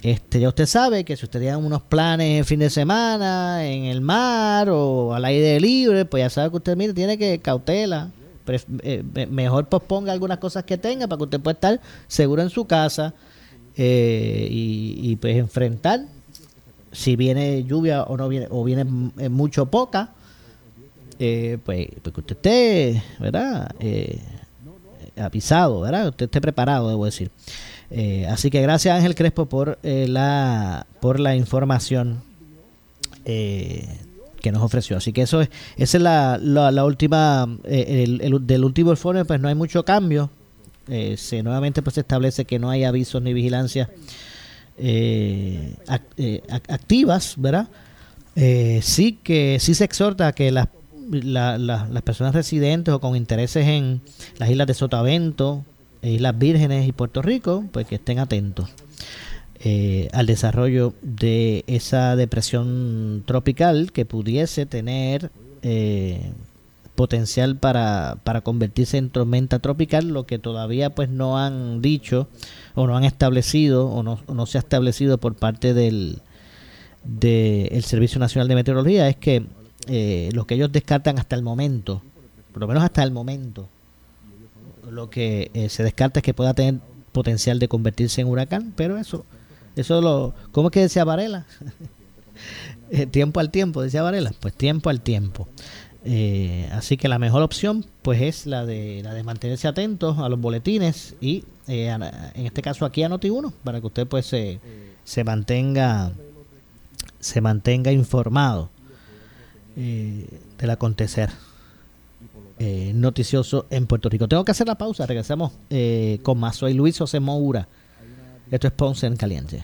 Este, ya usted sabe que si usted tiene unos planes en fin de semana, en el mar o al aire libre, pues ya sabe que usted mire, tiene que cautela. Eh, me- mejor posponga algunas cosas que tenga para que usted pueda estar seguro en su casa eh, y, y, pues enfrentar si viene lluvia o no viene o viene eh, mucho o poca eh, pues, pues que usted esté verdad Eh, avisado verdad usted esté preparado debo decir Eh, así que gracias Ángel Crespo por la por la información que nos ofreció. Así que eso es, esa es la, la, la última, el, el- del último informe, pues no hay mucho cambio. Eh, se nuevamente pues se establece que no hay avisos ni vigilancia eh, eh, ac- activas, ¿verdad? Eh, sí que sí se exhorta a que las la- la- las personas residentes o con intereses en las islas de Sotavento, e Islas Vírgenes y Puerto Rico, pues que estén atentos al desarrollo de esa depresión tropical que pudiese tener eh, potencial para, para convertirse en tormenta tropical, lo que todavía pues no han dicho o no han establecido o no, no se ha establecido por parte del del Servicio Nacional de Meteorología es que eh, lo que ellos descartan hasta el momento, por lo menos hasta el momento, lo que eh, se descarta es que pueda tener potencial de convertirse en huracán, pero eso, eso lo, ¿cómo es que decía Varela? Eh, tiempo al tiempo, decía Varela, pues tiempo al tiempo. Eh, así que la mejor opción, pues es la de la de mantenerse atentos a los boletines y eh, en este caso aquí a Noti1 para que usted pues se, se mantenga se mantenga informado eh, del acontecer eh, noticioso en Puerto Rico. Tengo que hacer la pausa, regresamos eh, con más. Soy Luis José Moura. Esto es Ponce en Caliente.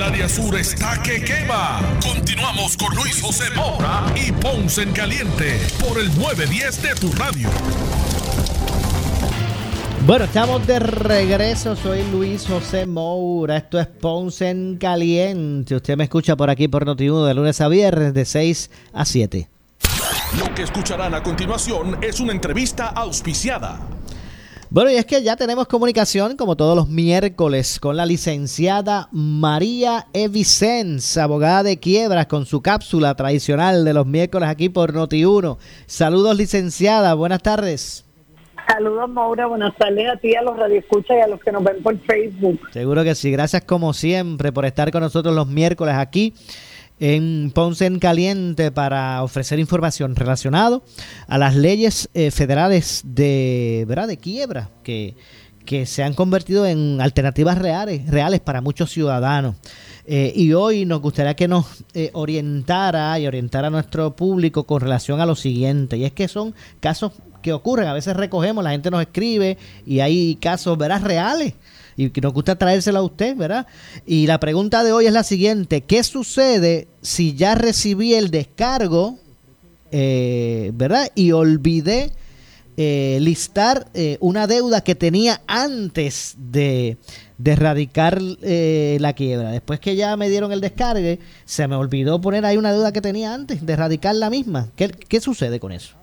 El área sur está que quema. Continuamos con Luis José Moura y Ponce en Caliente por el 910 de tu radio. Bueno, estamos de regreso. Soy Luis José Moura. Esto es Ponce en Caliente. Usted me escucha por aquí por Noti1 de lunes a viernes de 6 a 7. Lo que escucharán a continuación es una entrevista auspiciada. Bueno, y es que ya tenemos comunicación, como todos los miércoles, con la licenciada María Evicens, abogada de quiebras, con su cápsula tradicional de los miércoles aquí por Noti1. Saludos, licenciada. Buenas tardes. Saludos, Maura. Buenas tardes a ti, a los radioescuchas y a los que nos ven por Facebook. Seguro que sí. Gracias como siempre por estar con nosotros los miércoles aquí en Ponce en Caliente para ofrecer información relacionado a las leyes eh, federales de, ¿verdad? de quiebra que, que se han convertido en alternativas reales, reales para muchos ciudadanos. Eh, y hoy nos gustaría que nos eh, orientara y orientara a nuestro público con relación a lo siguiente, y es que son casos que ocurren, a veces recogemos, la gente nos escribe y hay casos, verás, reales y nos gusta traérselo a usted, ¿verdad? Y la pregunta de hoy es la siguiente, ¿qué sucede si ya recibí el descargo, eh, ¿verdad? Y olvidé eh, listar eh, una deuda que tenía antes de, de erradicar eh, la quiebra. Después que ya me dieron el descargue, se me olvidó poner ahí una deuda que tenía antes de erradicar la misma. ¿Qué, qué sucede con eso?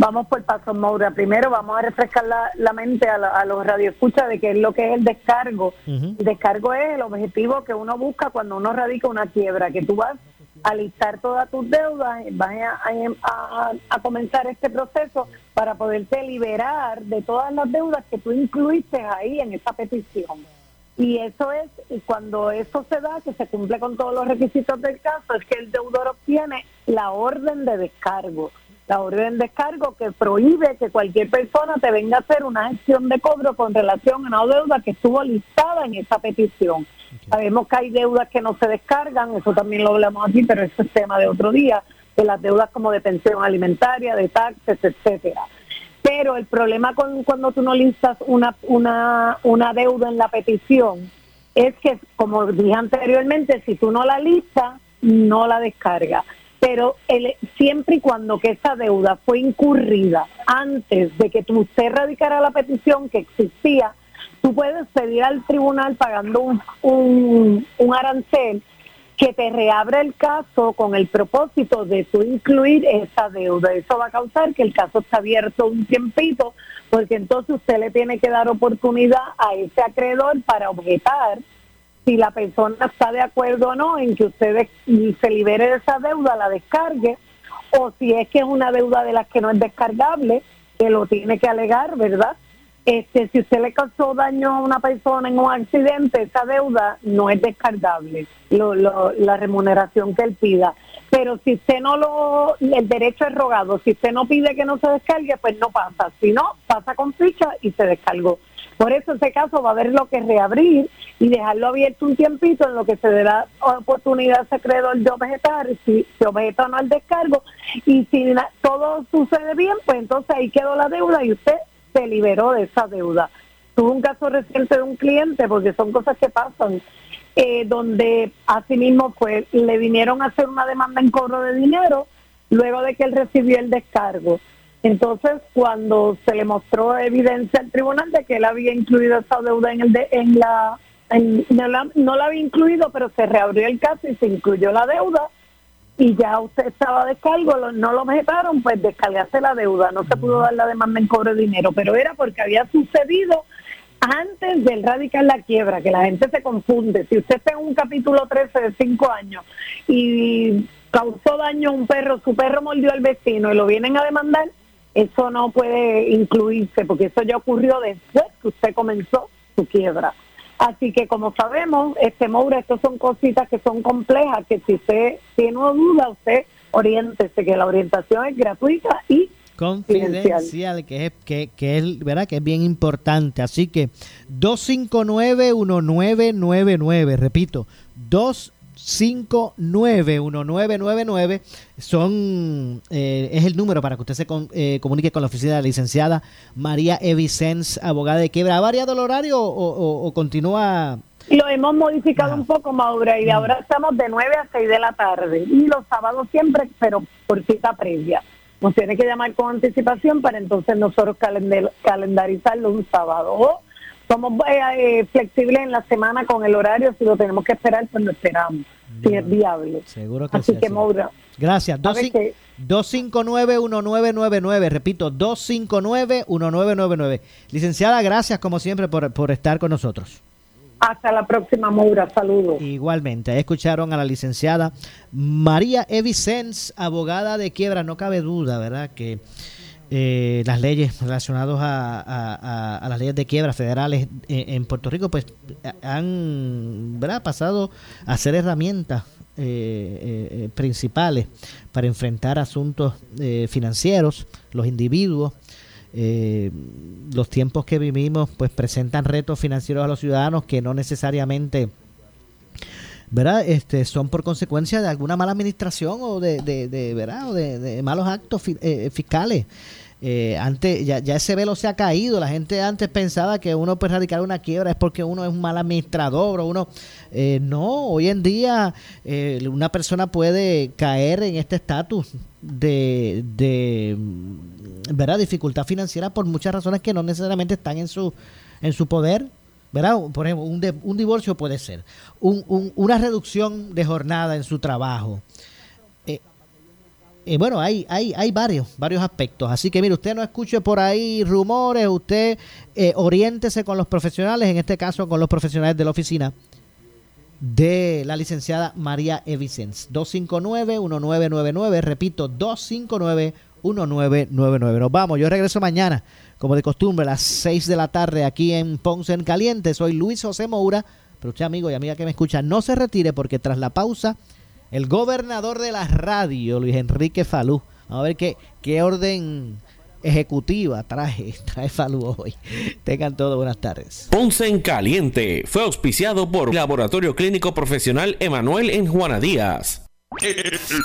Vamos por pasos, Maura. Primero vamos a refrescar la, la mente a, la- a los radioescuchas de qué es lo que es el descargo. El descargo es el objetivo que uno busca cuando uno radica una quiebra, que tú vas a listar todas tus deudas, vas a, a- a comenzar este proceso para poderte liberar de todas las deudas que tú incluiste ahí en esa petición. Y eso es, y cuando eso se da, que se cumple con todos los requisitos del caso, es que el deudor obtiene la orden de descargo. La orden de descargo que prohíbe que cualquier persona te venga a hacer una gestión de cobro con relación a una deuda que estuvo listada en esa petición. Sabemos que hay deudas que no se descargan, eso también lo hablamos aquí, pero eso es tema de otro día, de las deudas como de pensión alimentaria, de taxes, etcétera. Pero el problema con cuando tú no listas una, una, una deuda en la petición es que, como dije anteriormente, si tú no la listas, no la descarga. Pero el, siempre y cuando que esa deuda fue incurrida antes de que usted radicara la petición que existía, tú puedes pedir al tribunal pagando un, un, un arancel que te reabre el caso con el propósito de tú incluir esa deuda. Eso va a causar que el caso esté abierto un tiempito, porque entonces usted le tiene que dar oportunidad a ese acreedor para objetar si la persona está de acuerdo o no en que usted se libere de esa deuda, la descargue, o si es que es una deuda de las que no es descargable, que lo tiene que alegar, ¿verdad? Este, si usted le causó daño a una persona en un accidente, esa deuda no es descargable, lo, lo, la remuneración que él pida. Pero si usted no lo, el derecho es rogado, si usted no pide que no se descargue, pues no pasa. Si no, pasa con ficha y se descargó. Por eso ese caso va a haber lo que reabrir y dejarlo abierto un tiempito en lo que se dé la oportunidad a ese acreedor de objetar, si se objeta o no el descargo. Y si todo sucede bien, pues entonces ahí quedó la deuda y usted se liberó de esa deuda. Tuve un caso reciente de un cliente, porque son cosas que pasan, eh, donde asimismo pues le vinieron a hacer una demanda en cobro de dinero luego de que él recibió el descargo. Entonces, cuando se le mostró evidencia al tribunal de que él había incluido esa deuda en, el de, en la... No, la, no la había incluido, pero se reabrió el caso y se incluyó la deuda y ya usted estaba de descargo, no lo objetaron, pues descargarse la deuda, no se pudo dar la demanda en cobro de dinero, pero era porque había sucedido antes del radical la quiebra, que la gente se confunde. Si usted está en un capítulo 13 de 5 años y causó daño a un perro, su perro mordió al vecino y lo vienen a demandar, eso no puede incluirse, porque eso ya ocurrió después que usted comenzó su quiebra. Así que como sabemos, este Moura, estas son cositas que son complejas, que si usted tiene una duda, usted oriéntese, que la orientación es gratuita y confidencial, que es, que, que es, ¿verdad? que es bien importante. Así que 259-1999, repito, 259-1999 son, eh, es el número para que usted se con, eh, comunique con la oficina de la licenciada María Evicens, abogada de quiebra. ¿Ha variado el horario o, o, o continúa lo hemos modificado un poco, Maura, y ahora estamos de 9 a 6 de la tarde. Y los sábados siempre, pero por cita previa. Nos tiene que llamar con anticipación para entonces nosotros calendar, calendarizarlo un sábado. O somos eh, flexibles en la semana con el horario. Si lo tenemos que esperar, pues lo esperamos. Si es viable. Seguro que Así sí, que. Maura. Gracias. a ver que- 259-1999. Repito, 259-1999. Licenciada, gracias como siempre por, por estar con nosotros. Hasta la próxima, Maura. Saludos. Igualmente, ahí escucharon a la licenciada María Evicens, abogada de quiebra. No cabe duda, ¿verdad? Que eh, las leyes relacionadas a, a- las leyes de quiebra federales eh, en Puerto Rico, pues han ¿verdad? pasado a ser herramientas eh, eh, eh, principales para enfrentar asuntos eh, financieros, los individuos. Eh, los tiempos que vivimos pues presentan retos financieros a los ciudadanos que no necesariamente ¿verdad? Este, son por consecuencia de alguna mala administración o de, de, de, ¿verdad? O de, de malos actos fi- eh, fiscales. Eh, antes ya, ya ese velo se ha caído. La gente antes pensaba que uno puede radicar una quiebra es porque uno es un mal administrador o uno eh, no. Hoy en día eh, una persona puede caer en este estatus de, de ¿verdad? dificultad financiera por muchas razones que no necesariamente están en su en su poder. ¿Verdad? Por ejemplo, un, de- un divorcio puede ser, un- un- una reducción de jornada en su trabajo. Eh, eh, bueno, hay, hay, hay varios, varios aspectos. Así que mire, usted no escuche por ahí rumores, usted eh, oriéntese con los profesionales, en este caso con los profesionales de la oficina de la licenciada María Evicens. 259-1999, repito, 259-1999. Nos vamos, yo regreso mañana, como de costumbre, a las 6 de la tarde aquí en Ponce en Caliente. Soy Luis José Moura, pero usted amigo y amiga que me escucha, no se retire porque tras la pausa, el gobernador de la radio, Luis Enrique Falú, a ver qué, qué orden ejecutiva trae, trae Falú hoy. Tengan todos buenas tardes. Ponce en Caliente fue auspiciado por Laboratorio Clínico Profesional Emanuel en Juana Díaz.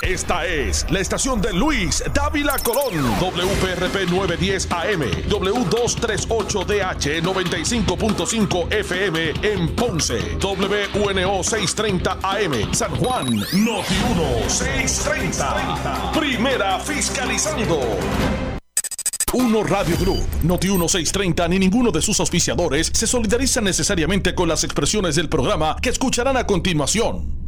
Esta es la estación de Luis Dávila Colón. WPRP 910 AM. W238DH 95.5 FM en Ponce. WNO 630 AM. San Juan. Noti 1 630. Primera fiscalizando. Uno Radio Group, Noti 1630 ni ninguno de sus auspiciadores se solidarizan necesariamente con las expresiones del programa que escucharán a continuación.